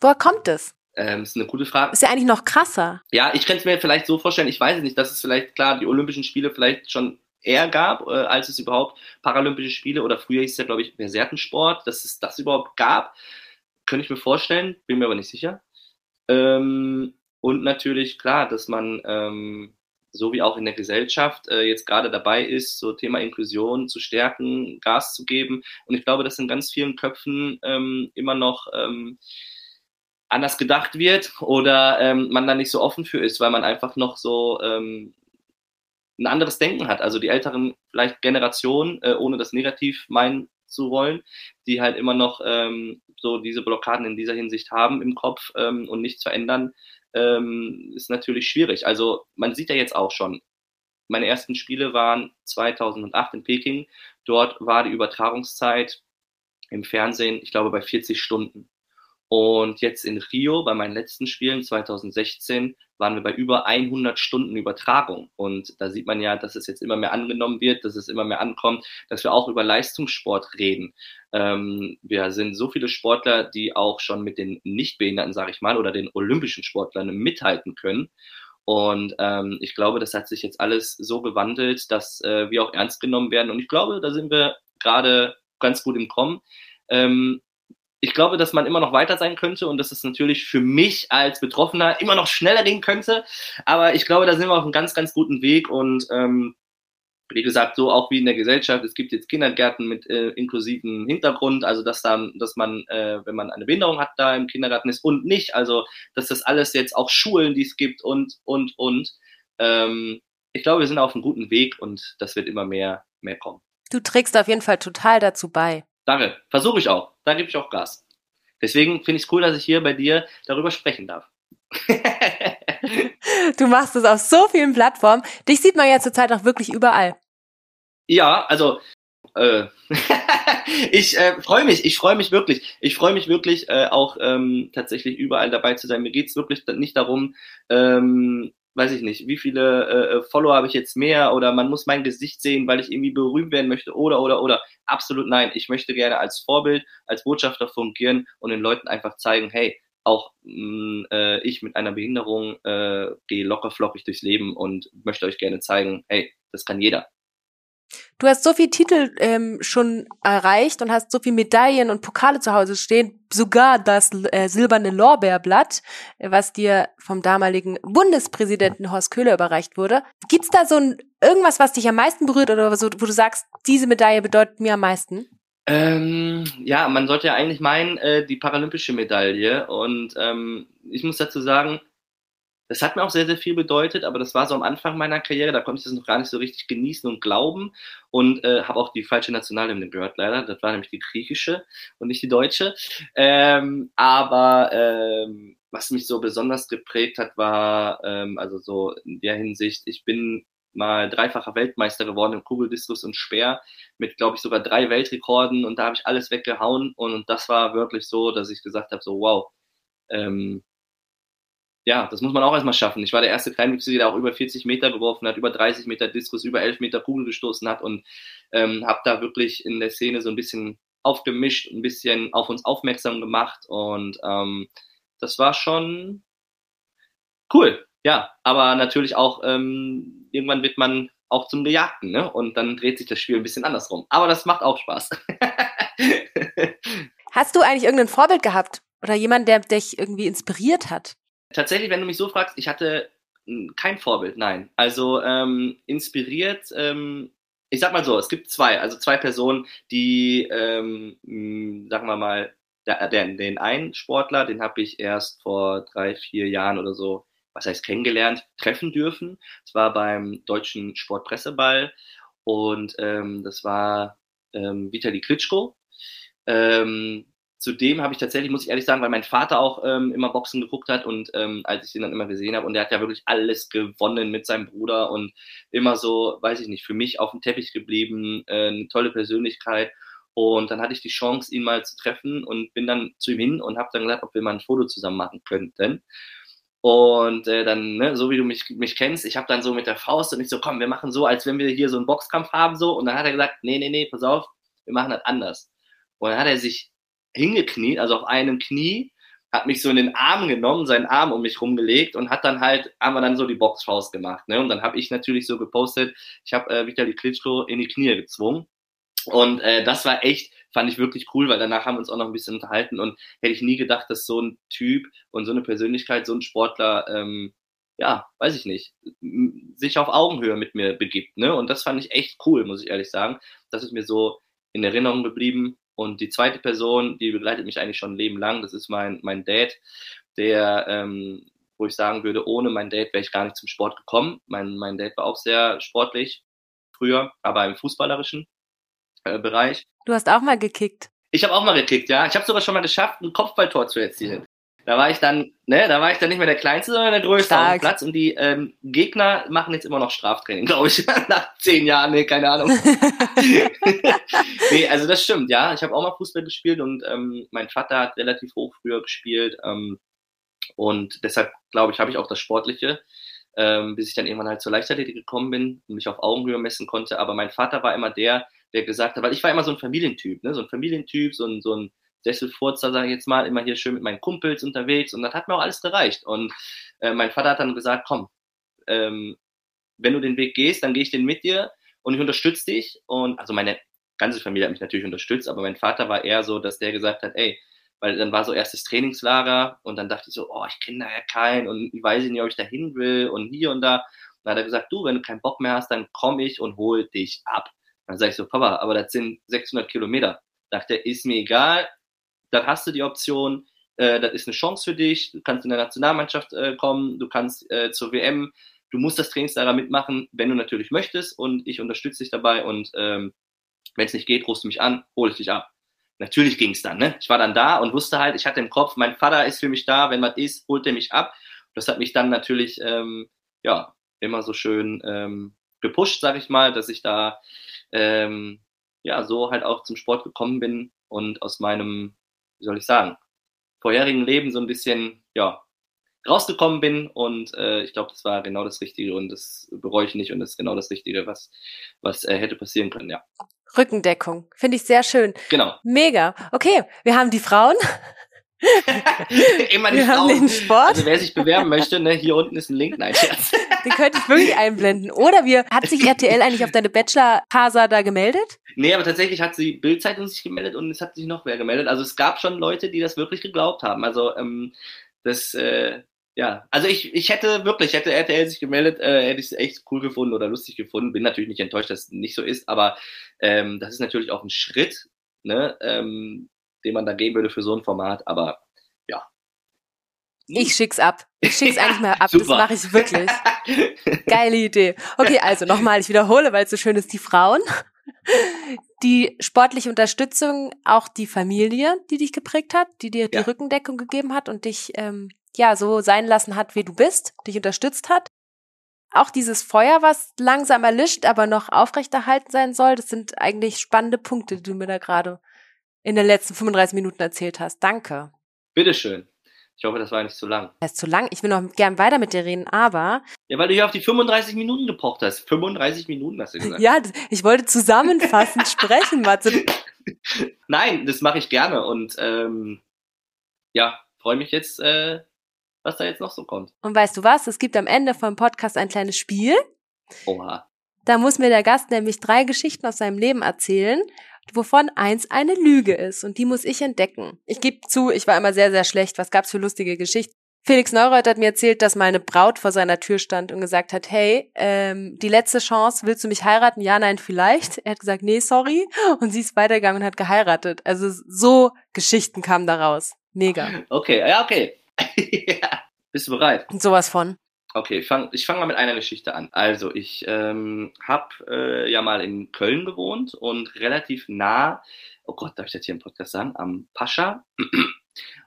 Speaker 1: Woher kommt es?
Speaker 2: Ähm, ist eine gute Frage.
Speaker 1: Ist ja eigentlich noch krasser.
Speaker 2: Ja, ich könnte es mir vielleicht so vorstellen, ich weiß es nicht, dass es vielleicht, klar, die Olympischen Spiele vielleicht schon eher gab, äh, als es überhaupt Paralympische Spiele oder früher hieß es ja, glaube ich, Versertensport, dass es das überhaupt gab. Könnte ich mir vorstellen, bin mir aber nicht sicher. Ähm, und natürlich, klar, dass man ähm, so wie auch in der Gesellschaft äh, jetzt gerade dabei ist, so Thema Inklusion zu stärken, Gas zu geben. Und ich glaube, dass in ganz vielen Köpfen ähm, immer noch ähm, anders gedacht wird oder ähm, man da nicht so offen für ist, weil man einfach noch so ähm, ein anderes Denken hat. Also die älteren vielleicht Generationen, äh, ohne das negativ meinen zu wollen, die halt immer noch ähm, so diese Blockaden in dieser Hinsicht haben im Kopf ähm, und nichts verändern, ähm, ist natürlich schwierig. Also man sieht ja jetzt auch schon, meine ersten Spiele waren 2008 in Peking. Dort war die Übertragungszeit im Fernsehen, ich glaube, bei 40 Stunden. Und jetzt in Rio, bei meinen letzten Spielen 2016, waren wir bei über 100 Stunden Übertragung. Und da sieht man ja, dass es jetzt immer mehr angenommen wird, dass es immer mehr ankommt, dass wir auch über Leistungssport reden. Ähm, wir sind so viele Sportler, die auch schon mit den Nichtbehinderten, sage ich mal, oder den olympischen Sportlern mithalten können. Und ähm, ich glaube, das hat sich jetzt alles so gewandelt, dass äh, wir auch ernst genommen werden. Und ich glaube, da sind wir gerade ganz gut im Kommen. Ähm, ich glaube, dass man immer noch weiter sein könnte und dass es natürlich für mich als Betroffener immer noch schneller gehen könnte. Aber ich glaube, da sind wir auf einem ganz, ganz guten Weg und ähm, wie gesagt, so auch wie in der Gesellschaft, es gibt jetzt Kindergärten mit äh, inklusivem Hintergrund, also dass dann, dass man, äh, wenn man eine Behinderung hat, da im Kindergarten ist und nicht, also dass das alles jetzt auch Schulen, die es gibt und und und. Ähm, ich glaube, wir sind auf einem guten Weg und das wird immer mehr mehr kommen.
Speaker 1: Du trägst auf jeden Fall total dazu bei.
Speaker 2: Danke, versuche ich auch. Da gebe ich auch Gas. Deswegen finde ich es cool, dass ich hier bei dir darüber sprechen darf. [laughs]
Speaker 1: du machst es auf so vielen Plattformen. Dich sieht man ja zurzeit auch wirklich überall.
Speaker 2: Ja, also äh, [laughs] ich äh, freue mich, ich freue mich wirklich. Ich freue mich wirklich äh, auch ähm, tatsächlich überall dabei zu sein. Mir geht es wirklich nicht darum, ähm, weiß ich nicht, wie viele äh, äh, Follower habe ich jetzt mehr oder man muss mein Gesicht sehen, weil ich irgendwie berühmt werden möchte oder oder oder. Absolut nein. Ich möchte gerne als Vorbild, als Botschafter fungieren und den Leuten einfach zeigen, hey, auch mh, mm, äh, ich mit einer Behinderung äh, gehe locker flockig durchs Leben und möchte euch gerne zeigen, hey, das kann jeder.
Speaker 1: Du hast so viele Titel ähm, schon erreicht und hast so viele Medaillen und Pokale zu Hause stehen, sogar das äh, silberne Lorbeerblatt, äh, was dir vom damaligen Bundespräsidenten Horst Köhler überreicht wurde. Gibt's da so ein irgendwas, was dich am meisten berührt oder so, wo du sagst, diese Medaille bedeutet mir am meisten?
Speaker 2: Ähm, ja, man sollte ja eigentlich meinen, äh, die paralympische Medaille. Und ähm, ich muss dazu sagen, das hat mir auch sehr, sehr viel bedeutet, aber das war so am Anfang meiner Karriere, da konnte ich das noch gar nicht so richtig genießen und glauben und äh, habe auch die falsche Nationalhymne gehört, leider. Das war nämlich die griechische und nicht die deutsche. Ähm, aber ähm, was mich so besonders geprägt hat, war, ähm, also so in der Hinsicht, ich bin mal dreifacher Weltmeister geworden im Kugeldiskus und Speer mit, glaube ich, sogar drei Weltrekorden und da habe ich alles weggehauen und, und das war wirklich so, dass ich gesagt habe, so wow, ähm, ja, das muss man auch erstmal schaffen. Ich war der erste Kleinwüchsige, der auch über 40 Meter geworfen hat, über 30 Meter Diskus, über 11 Meter Kugel gestoßen hat und ähm, habe da wirklich in der Szene so ein bisschen aufgemischt, ein bisschen auf uns aufmerksam gemacht und ähm, das war schon cool, ja. Aber natürlich auch ähm, irgendwann wird man auch zum Gejagten, ne? Und dann dreht sich das Spiel ein bisschen andersrum. Aber das macht auch Spaß. [laughs]
Speaker 1: Hast du eigentlich irgendein Vorbild gehabt oder jemand, der dich irgendwie inspiriert hat?
Speaker 2: Tatsächlich, wenn du mich so fragst, ich hatte kein Vorbild, nein. Also ähm, inspiriert, ähm, ich sag mal so, es gibt zwei, also zwei Personen, die, ähm, sagen wir mal, der, der, den einen Sportler, den habe ich erst vor drei, vier Jahren oder so, was heißt kennengelernt, treffen dürfen. Es war beim deutschen Sportpresseball und ähm, das war ähm, Vitali Klitschko. Ähm, zudem habe ich tatsächlich, muss ich ehrlich sagen, weil mein Vater auch ähm, immer Boxen geguckt hat und ähm, als ich ihn dann immer gesehen habe und der hat ja wirklich alles gewonnen mit seinem Bruder und immer so, weiß ich nicht, für mich auf dem Teppich geblieben, äh, eine tolle Persönlichkeit. Und dann hatte ich die Chance, ihn mal zu treffen und bin dann zu ihm hin und habe dann gesagt, ob wir mal ein Foto zusammen machen könnten. Und äh, dann, ne, so wie du mich, mich kennst, ich habe dann so mit der Faust und ich so, komm, wir machen so, als wenn wir hier so einen Boxkampf haben, so. Und dann hat er gesagt, nee, nee, nee, pass auf, wir machen das anders. Und dann hat er sich hingekniet, also auf einem Knie, hat mich so in den Arm genommen, seinen Arm um mich rumgelegt und hat dann halt, haben wir dann so die Boxfaust gemacht. Ne? Und dann habe ich natürlich so gepostet, ich habe äh, Vitali Klitschko in die Knie gezwungen. Und äh, das war echt, fand ich wirklich cool, weil danach haben wir uns auch noch ein bisschen unterhalten und hätte ich nie gedacht, dass so ein Typ und so eine Persönlichkeit, so ein Sportler, ähm, ja, weiß ich nicht, sich auf Augenhöhe mit mir begibt. Ne? Und das fand ich echt cool, muss ich ehrlich sagen. Das ist mir so in Erinnerung geblieben. Und die zweite Person, die begleitet mich eigentlich schon ein Leben lang, das ist mein, mein Dad, der, ähm, wo ich sagen würde, ohne mein Dad wäre ich gar nicht zum Sport gekommen. Mein, mein Dad war auch sehr sportlich früher, aber im fußballerischen äh, Bereich.
Speaker 1: Du hast auch mal gekickt.
Speaker 2: Ich habe auch mal gekickt, ja. Ich habe sogar schon mal geschafft, ein Kopfballtor zu erzielen. Da war ich dann, ne, da war ich dann nicht mehr der Kleinste, sondern der Größte auf dem Platz. Und die ähm, Gegner machen jetzt immer noch Straftraining, [laughs] glaube ich, nach zehn Jahren, nee, keine Ahnung. [laughs] nee, also das stimmt, ja. Ich habe auch mal Fußball gespielt und ähm, mein Vater hat relativ hoch früher gespielt. Ähm, und deshalb, glaube ich, habe ich auch das Sportliche, ähm, bis ich dann irgendwann halt zur Leichtathletik gekommen bin und mich auf Augenhöhe messen konnte. Aber mein Vater war immer der, der gesagt hat, weil ich war immer so ein Familientyp, ne? so ein Familientyp, so ein, so ein Sesselfurzer, sage ich jetzt mal, immer hier schön mit meinen Kumpels unterwegs und das hat mir auch alles gereicht. Und äh, mein Vater hat dann gesagt, komm, ähm, wenn du den Weg gehst, dann gehe ich den mit dir und ich unterstütze dich. Und also meine ganze Familie hat mich natürlich unterstützt, aber mein Vater war eher so, dass der gesagt hat, ey, weil dann war so erstes Trainingslager und dann dachte ich so, oh, ich kenne da ja keinen und ich weiß nicht, ob ich da hin will und hier und da. Und dann hat er gesagt, du, wenn du keinen Bock mehr hast, dann komme ich und hol dich ab. Dann sage ich so, Papa, aber das sind 600 Kilometer. Dachte er, ist mir egal, dann hast du die Option, äh, das ist eine Chance für dich, du kannst in der Nationalmannschaft äh, kommen, du kannst äh, zur WM, du musst das Trainingslager mitmachen, wenn du natürlich möchtest und ich unterstütze dich dabei und ähm, wenn es nicht geht, rufst du mich an, hole ich dich ab. Natürlich ging es dann, ne? Ich war dann da und wusste halt, ich hatte im Kopf, mein Vater ist für mich da, wenn was ist, holt er mich ab. Das hat mich dann natürlich, ähm, ja, immer so schön ähm, gepusht, sag ich mal, dass ich da ähm, ja so halt auch zum Sport gekommen bin und aus meinem wie soll ich sagen, vorherigen Leben so ein bisschen, ja, rausgekommen bin und äh, ich glaube, das war genau das Richtige und das bereue ich nicht und das ist genau das Richtige, was, was äh, hätte passieren können, ja.
Speaker 1: Rückendeckung, finde ich sehr schön.
Speaker 2: Genau.
Speaker 1: Mega. Okay, wir haben die Frauen. [laughs]
Speaker 2: Immer Wir haben den Sport. Also wer sich bewerben möchte, ne, hier unten ist ein Link. Nein, Scherz. [laughs]
Speaker 1: Den könnte ich wirklich einblenden. Oder wir, hat sich RTL eigentlich auf deine Bachelor-Hasa da gemeldet?
Speaker 2: Nee, aber tatsächlich hat sie Bildzeitung sich gemeldet und es hat sich noch wer gemeldet. Also es gab schon Leute, die das wirklich geglaubt haben. Also ähm, das, äh, ja, also ich, ich hätte wirklich, hätte RTL sich gemeldet, äh, hätte ich es echt cool gefunden oder lustig gefunden. Bin natürlich nicht enttäuscht, dass es nicht so ist, aber ähm, das ist natürlich auch ein Schritt, ne, ähm, den man da gehen würde für so ein Format, aber ja.
Speaker 1: Ich schick's ab. Ich schick's [laughs] eigentlich mal ab. Super. Das mache ich wirklich. Geile Idee. Okay, also nochmal, ich wiederhole, weil es so schön ist, die Frauen. Die sportliche Unterstützung, auch die Familie, die dich geprägt hat, die dir die ja. Rückendeckung gegeben hat und dich ähm, ja so sein lassen hat, wie du bist, dich unterstützt hat. Auch dieses Feuer, was langsam erlischt, aber noch aufrechterhalten sein soll, das sind eigentlich spannende Punkte, die du mir da gerade in den letzten 35 Minuten erzählt hast. Danke.
Speaker 2: Bitteschön. Ich hoffe, das war nicht zu lang.
Speaker 1: Das ist zu lang. Ich will noch gern weiter mit dir reden, aber.
Speaker 2: Ja, weil du hier auf die 35 Minuten gepocht hast. 35 Minuten hast du gesagt.
Speaker 1: ja, ich wollte zusammenfassend [laughs] sprechen, Matze.
Speaker 2: Nein, das mache ich gerne und ähm, ja, freue mich jetzt, äh, was da jetzt noch so kommt.
Speaker 1: Und weißt du was? Es gibt am Ende vom Podcast ein kleines Spiel.
Speaker 2: Oha.
Speaker 1: Da muss mir der Gast nämlich drei Geschichten aus seinem Leben erzählen wovon eins eine Lüge ist und die muss ich entdecken. Ich gebe zu, ich war immer sehr, sehr schlecht. Was gab's für lustige Geschichten? Felix Neureuth hat mir erzählt, dass mal eine Braut vor seiner Tür stand und gesagt hat, hey, ähm, die letzte Chance, willst du mich heiraten? Ja, nein, vielleicht. Er hat gesagt, nee, sorry. [laughs] Und sie ist weitergegangen und hat geheiratet. Also so Geschichten kamen da raus. Mega.
Speaker 2: Okay, ja, okay. [laughs] ja. Bist du bereit?
Speaker 1: Und sowas von.
Speaker 2: Okay, ich fange ich fang mal mit einer Geschichte an. Also, ich ähm, habe äh, ja mal in Köln gewohnt und relativ nah, oh Gott, darf ich das hier im Podcast sagen, am Pascha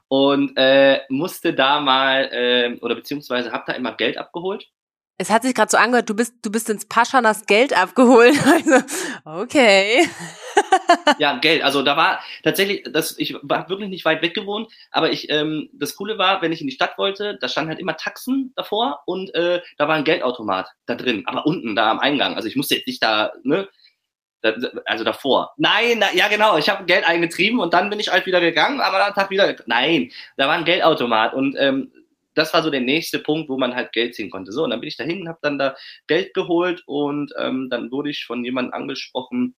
Speaker 2: und äh, musste da mal, äh, oder beziehungsweise habe da immer Geld abgeholt.
Speaker 1: Es hat sich gerade so angehört, du bist, du bist ins Paschanas Geld abgeholt. [laughs] Also, okay. [laughs]
Speaker 2: ja, Geld. Also da war tatsächlich, das, ich war wirklich nicht weit weg gewohnt, aber ich, ähm, das Coole war, wenn ich in die Stadt wollte, da standen halt immer Taxen davor und äh, da war ein Geldautomat da drin, aber unten da am Eingang. Also ich musste jetzt nicht da, ne, also davor. Nein, na, ja genau, ich habe Geld eingetrieben und dann bin ich halt wieder gegangen, aber dann Tag wieder. Nein, da war ein Geldautomat und ähm, das war so der nächste Punkt, wo man halt Geld ziehen konnte. So, und dann bin ich dahin, habe dann da Geld geholt und ähm, dann wurde ich von jemandem angesprochen,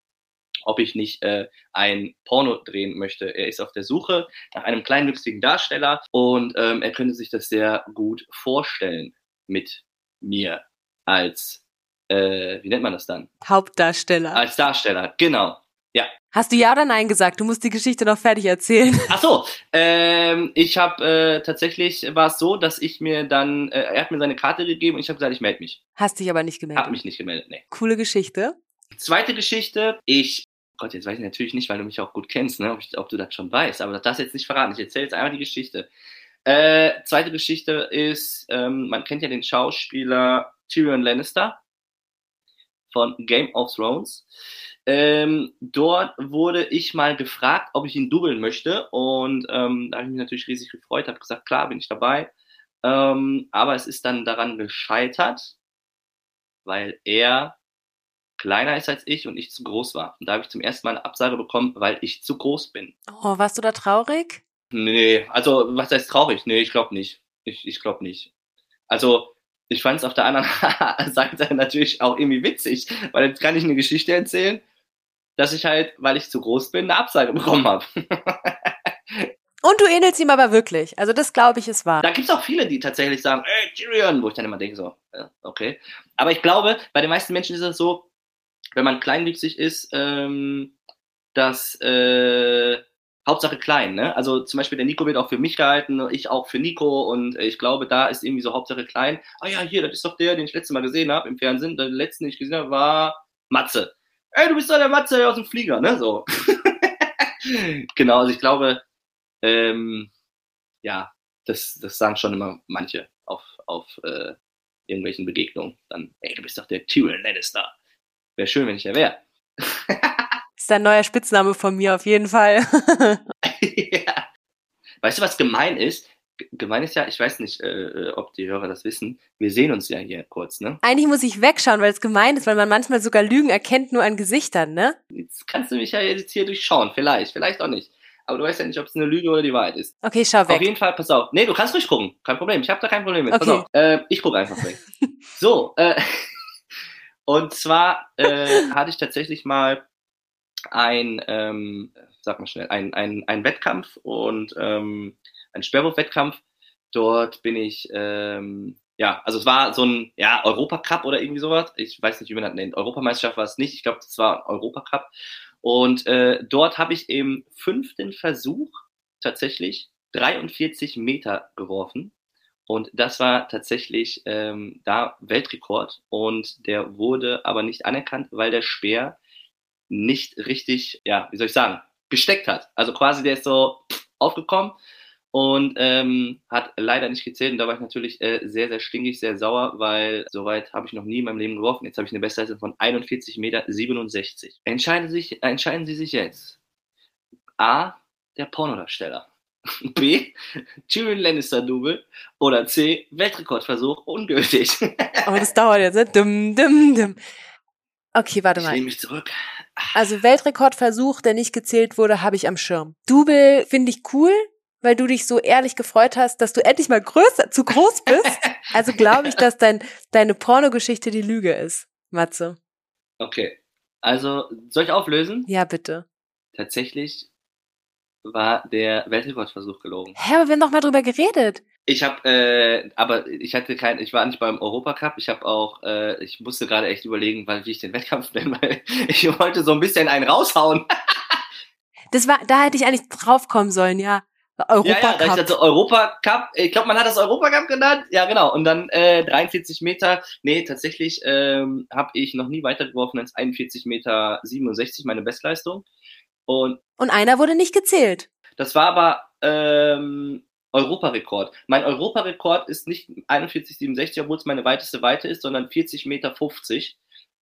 Speaker 2: ob ich nicht äh, ein Porno drehen möchte. Er ist auf der Suche nach einem kleinwüchsigen Darsteller und ähm, er könnte sich das sehr gut vorstellen mit mir als äh, wie nennt man das dann?
Speaker 1: Hauptdarsteller.
Speaker 2: Als Darsteller, genau. Ja.
Speaker 1: Hast du ja oder nein gesagt? Du musst die Geschichte noch fertig erzählen. [laughs]
Speaker 2: Ach so, ähm, ich habe äh, tatsächlich war es so, dass ich mir dann, äh, er hat mir seine Karte gegeben und ich habe gesagt, ich melde mich.
Speaker 1: Hast dich aber nicht gemeldet.
Speaker 2: Hab mich nicht gemeldet, nee.
Speaker 1: Coole Geschichte.
Speaker 2: Zweite Geschichte, ich Gott, jetzt weiß ich natürlich nicht, weil du mich auch gut kennst, ne, ob, ich, ob du das schon weißt, aber das jetzt nicht verraten. Ich erzähle jetzt einmal die Geschichte. Äh, zweite Geschichte ist, ähm, man kennt ja den Schauspieler Tyrion Lannister von Game of Thrones. Ähm, dort wurde ich mal gefragt, ob ich ihn dubbeln möchte. Und ähm, da habe ich mich natürlich riesig gefreut, habe gesagt, klar, bin ich dabei. Ähm, aber es ist dann daran gescheitert, weil er kleiner ist als ich und ich zu groß war. Und da habe ich zum ersten Mal eine Absage bekommen, weil ich zu groß bin.
Speaker 1: Oh, warst du da traurig?
Speaker 2: Nee, also was heißt traurig? Nee, ich glaube nicht. Ich, ich glaube nicht. Also ich fand es auf der anderen [laughs] Seite natürlich auch irgendwie witzig, weil jetzt kann ich eine Geschichte erzählen, dass ich halt, weil ich zu groß bin, eine Absage bekommen habe. [laughs]
Speaker 1: Und du ähnelst ihm aber wirklich. Also das glaube ich ist wahr.
Speaker 2: Da gibt es auch viele, die tatsächlich sagen, ey, Tyrion, wo ich dann immer denke so, okay. Aber ich glaube, bei den meisten Menschen ist es so, wenn man kleinwüchsig ist, ähm, dass äh, Hauptsache klein, ne? Also zum Beispiel der Nico wird auch für mich gehalten, ich auch für Nico und ich glaube, da ist irgendwie so Hauptsache klein. Ah ja, hier, das ist doch der, den ich letztes Mal gesehen habe im Fernsehen. Der letzte, den ich gesehen habe, war Matze. Ey, du bist doch der Matze aus dem Flieger, ne? So. [laughs] genau, also ich glaube, ähm, ja, das, das sagen schon immer manche auf, auf äh, irgendwelchen Begegnungen. Dann, ey, du bist doch der Tyrion Lannister. Wäre schön, wenn ich der wäre. [laughs]
Speaker 1: ist ein neuer Spitzname von mir auf jeden Fall. [laughs]
Speaker 2: ja. Weißt du, was gemein ist? Gemein ist ja, ich weiß nicht, äh, ob die Hörer das wissen, wir sehen uns ja hier kurz, ne?
Speaker 1: Eigentlich muss ich wegschauen, weil es gemein ist, weil man manchmal sogar Lügen erkennt nur an Gesichtern, ne?
Speaker 2: Jetzt kannst du mich ja jetzt hier durchschauen, vielleicht, vielleicht auch nicht. Aber du weißt ja nicht, ob es eine Lüge oder die Wahrheit ist.
Speaker 1: Okay, schau weg.
Speaker 2: Auf jeden Fall, pass auf. Nee, du kannst ruhig gucken. Kein Problem. Ich habe da kein Problem mit. Okay. Pass auf. Äh, ich gucke einfach weg. [laughs] so, äh, [laughs] und zwar äh, hatte ich tatsächlich mal ein, ähm, sag mal schnell, ein, ein, ein Wettkampf und ähm, ein Sperrwurf-Wettkampf. Dort bin ich, ähm, ja, also es war so ein ja, Europacup oder irgendwie sowas. Ich weiß nicht, wie man das nennt. Europameisterschaft war es nicht. Ich glaube, das war Europacup. Und äh, dort habe ich im fünften Versuch tatsächlich 43 Meter geworfen. Und das war tatsächlich ähm, da Weltrekord. Und der wurde aber nicht anerkannt, weil der Speer nicht richtig, ja, wie soll ich sagen, gesteckt hat. Also quasi der ist so aufgekommen und ähm, hat leider nicht gezählt. Und da war ich natürlich äh, sehr, sehr stinkig, sehr sauer, weil soweit habe ich noch nie in meinem Leben geworfen. Jetzt habe ich eine Bestleistung von 41,67 Meter. Entscheiden, sich, entscheiden Sie sich jetzt. A, der Pornodarsteller. B, Tyrion Lannister Double oder C, Weltrekordversuch ungültig.
Speaker 1: Aber das dauert jetzt, ne? Dum, dum, dum. Okay, warte mal.
Speaker 2: Ich nehme mich zurück.
Speaker 1: Also Weltrekordversuch, der nicht gezählt wurde, habe ich am Schirm. Double finde ich cool, weil du dich so ehrlich gefreut hast, dass du endlich mal größer, zu groß bist. Also glaube ich, dass [laughs] dein, deine Pornogeschichte die Lüge ist, Matze.
Speaker 2: Okay. Also, soll ich auflösen?
Speaker 1: Ja, bitte.
Speaker 2: Tatsächlich war der Weltrekordversuch gelogen.
Speaker 1: Hä, aber wir haben doch mal drüber geredet.
Speaker 2: Ich habe, äh, aber ich hatte kein, ich war nicht beim Europacup. Ich habe auch, äh, ich musste gerade echt überlegen, weil, wie ich den Wettkampf [laughs] nenne, weil ich wollte so ein bisschen einen raushauen. [laughs]
Speaker 1: das war, da hätte ich eigentlich draufkommen sollen, ja.
Speaker 2: Europacup. Ja, ja, ich hatte Europacup. Ich glaube, man hat das Europacup genannt. Ja, genau. Und dann äh, 43 Meter. Nee, tatsächlich ähm, habe ich noch nie weitergeworfen als 41 Meter 67, meine Bestleistung. Und,
Speaker 1: Und einer wurde nicht gezählt.
Speaker 2: Das war aber ähm, Europarekord. Mein Europarekord ist nicht 41,67, obwohl es meine weiteste Weite ist, sondern 40,50 Meter,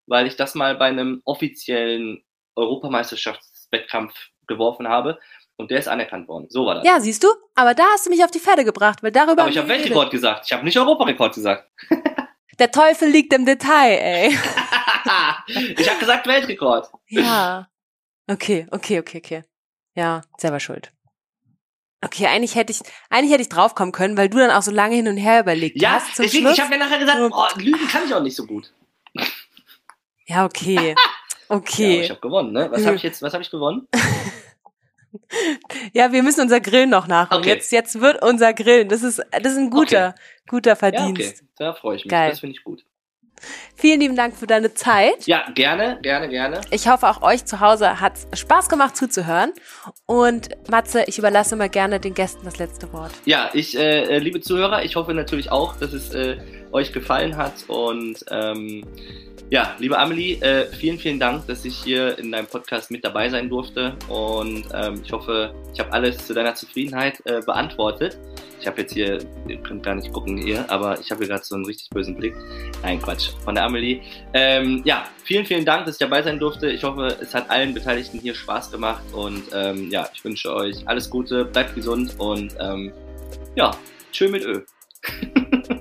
Speaker 2: weil ich das mal bei einem offiziellen Europameisterschaftswettkampf geworfen habe. Und der ist anerkannt worden. So war das.
Speaker 1: Ja, siehst du? Aber da hast du mich auf die Pferde gebracht, weil darüber.
Speaker 2: Aber ich habe Weltrekord gesagt. Ich habe nicht Europarekord gesagt. [laughs]
Speaker 1: Der Teufel liegt im Detail, ey. [laughs]
Speaker 2: ich habe gesagt Weltrekord.
Speaker 1: Ja. Okay, okay, okay, okay. Ja, selber schuld. Okay, eigentlich hätte ich, eigentlich hätte ich draufkommen können, weil du dann auch so lange hin und her überlegt
Speaker 2: ja,
Speaker 1: hast.
Speaker 2: Ja, deswegen, ich habe mir nachher gesagt, oh, Lügen kann ich auch nicht so gut.
Speaker 1: Ja, okay. [laughs] Okay.
Speaker 2: Ja, ich habe gewonnen, ne? Was habe ich jetzt, was habe ich gewonnen? [laughs]
Speaker 1: ja, wir müssen unser Grillen noch nachholen. Okay. Jetzt, jetzt wird unser Grillen. Das ist, das ist ein guter, okay. guter Verdienst. Ja, okay.
Speaker 2: Da freue ich mich.
Speaker 1: Geil.
Speaker 2: Das finde ich gut.
Speaker 1: Vielen lieben Dank für deine Zeit.
Speaker 2: Ja, gerne, gerne, gerne.
Speaker 1: Ich hoffe, auch euch zu Hause hat es Spaß gemacht zuzuhören. Und Matze, ich überlasse immer gerne den Gästen das letzte Wort.
Speaker 2: Ja, ich, äh, liebe Zuhörer, ich hoffe natürlich auch, dass es äh, euch gefallen hat. Und ähm, ja, liebe Amelie, äh, vielen, vielen Dank, dass ich hier in deinem Podcast mit dabei sein durfte. Und ähm, ich hoffe, ich habe alles zu deiner Zufriedenheit äh, beantwortet. Ich habe jetzt hier, ihr könnt gar nicht gucken hier, aber ich habe hier gerade so einen richtig bösen Blick. Nein, Quatsch, von der Amelie. Ähm, ja, vielen, vielen Dank, dass ich dabei sein durfte. Ich hoffe, es hat allen Beteiligten hier Spaß gemacht und ähm, ja, ich wünsche euch alles Gute, bleibt gesund und ähm, ja, tschö mit Ö. [laughs]